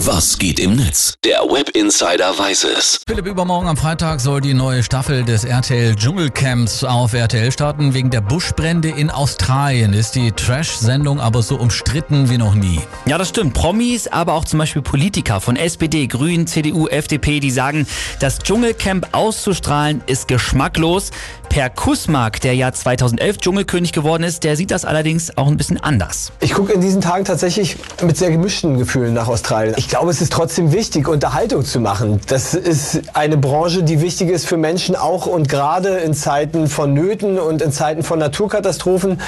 Was geht im Netz? Der Web Insider weiß es. Philipp, übermorgen am Freitag soll die neue Staffel des RTL Dschungelcamps auf RTL starten. Wegen der Buschbrände in Australien ist die Trash-Sendung aber so umstritten wie noch nie. Ja, das stimmt. Promis, aber auch zum Beispiel Politiker von SPD, Grünen, CDU, FDP, die sagen, das Dschungelcamp auszustrahlen ist geschmacklos. Per Kusmark, der ja 2011 Dschungelkönig geworden ist, der sieht das allerdings auch ein bisschen anders. Ich gucke in diesen Tagen tatsächlich mit sehr gemischten Gefühlen nach Australien. Ich glaube, es ist trotzdem wichtig, Unterhaltung zu machen. Das ist eine Branche, die wichtig ist für Menschen auch und gerade in Zeiten von Nöten und in Zeiten von Naturkatastrophen.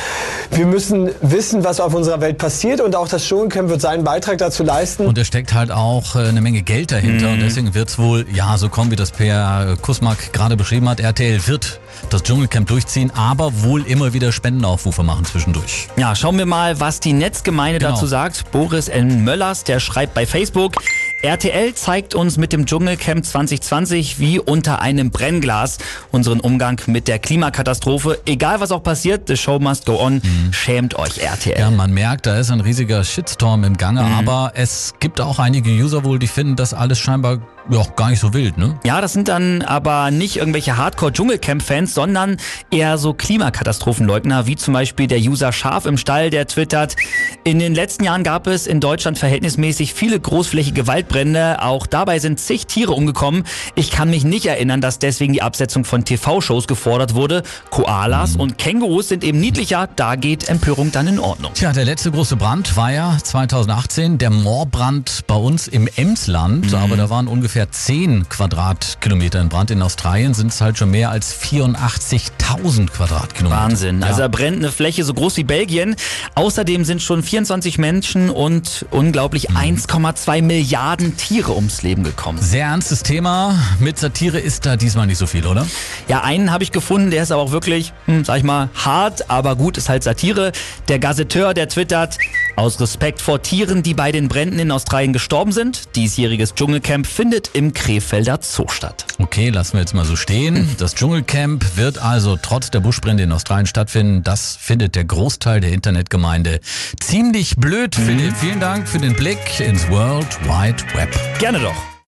Wir müssen wissen, was auf unserer Welt passiert und auch das Dschungelcamp wird seinen Beitrag dazu leisten. Und es steckt halt auch äh, eine Menge Geld dahinter und deswegen wird es wohl, ja, so kommen, wie das Per Kusmark gerade beschrieben hat, RTL wird das Dschungelcamp durchziehen, aber wohl immer wieder Spendenaufrufe machen zwischendurch. Ja, schauen wir mal, was die Netzgemeinde Genau. dazu sagt. Boris N. Möllers, der schreibt bei Facebook, RTL zeigt uns mit dem Dschungelcamp 2020 wie unter einem Brennglas unseren Umgang mit der Klimakatastrophe. Egal was auch passiert, the show must go on. Schämt euch, RTL. Ja, man merkt, da ist ein riesiger Shitstorm im Gange, aber es gibt auch einige User wohl, die finden das alles scheinbar ja, gar nicht so wild, ne? Ja, das sind dann aber nicht irgendwelche Hardcore-Dschungelcamp-Fans, sondern eher so Klimakatastrophenleugner, wie zum Beispiel der User Scharf im Stall, der twittert, in den letzten Jahren gab es in Deutschland verhältnismäßig viele großflächige Waldbrände, auch dabei sind zig Tiere umgekommen. Ich kann mich nicht erinnern, dass deswegen die Absetzung von TV-Shows gefordert wurde. Koalas und Kängurus sind eben niedlicher, da geht Empörung dann in Ordnung. Tja, der letzte große Brand war ja 2018, der Moorbrand bei uns im Emsland, aber da waren ungefähr 10 Quadratkilometer in Brand. In Australien sind es halt schon mehr als 84.000 Quadratkilometer. Wahnsinn. Ja. Also da brennt eine Fläche so groß wie Belgien. Außerdem sind schon 24 Menschen und unglaublich 1,2 Milliarden Tiere ums Leben gekommen. Sehr ernstes Thema. Mit Satire ist da diesmal nicht so viel, oder? Ja, einen habe ich gefunden, der ist aber auch wirklich, hm, sag ich mal, hart, aber gut, ist halt Satire. Der Gazetteur, der twittert, aus Respekt vor Tieren, die bei den Bränden in Australien gestorben sind, diesjähriges Dschungelcamp findet im Krefelder Zoo statt. Okay, lassen wir jetzt mal so stehen. Das Dschungelcamp wird also trotz der Buschbrände in Australien stattfinden. Das findet der Großteil der Internetgemeinde ziemlich blöd, Philipp. Vielen Dank für den Blick ins World Wide Web. Gerne doch.